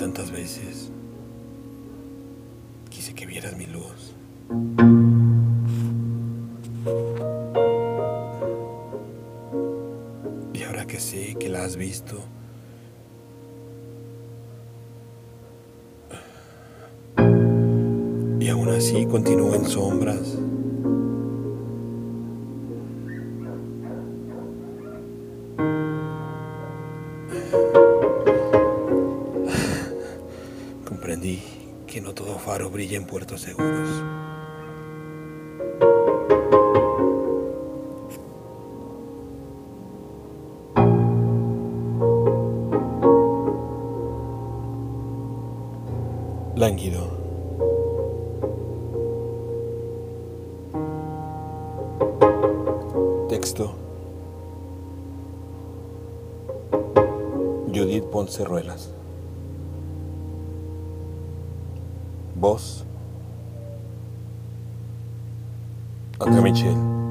tantas veces. Quise que vieras mi luz. Y ahora que sé que la has visto, y aún así continúa en sombras. Comprendí que no todo faro brilla en puertos seguros. Lánguido. Texto. Judith Ponce Ruelas. Vos, únicamente Él.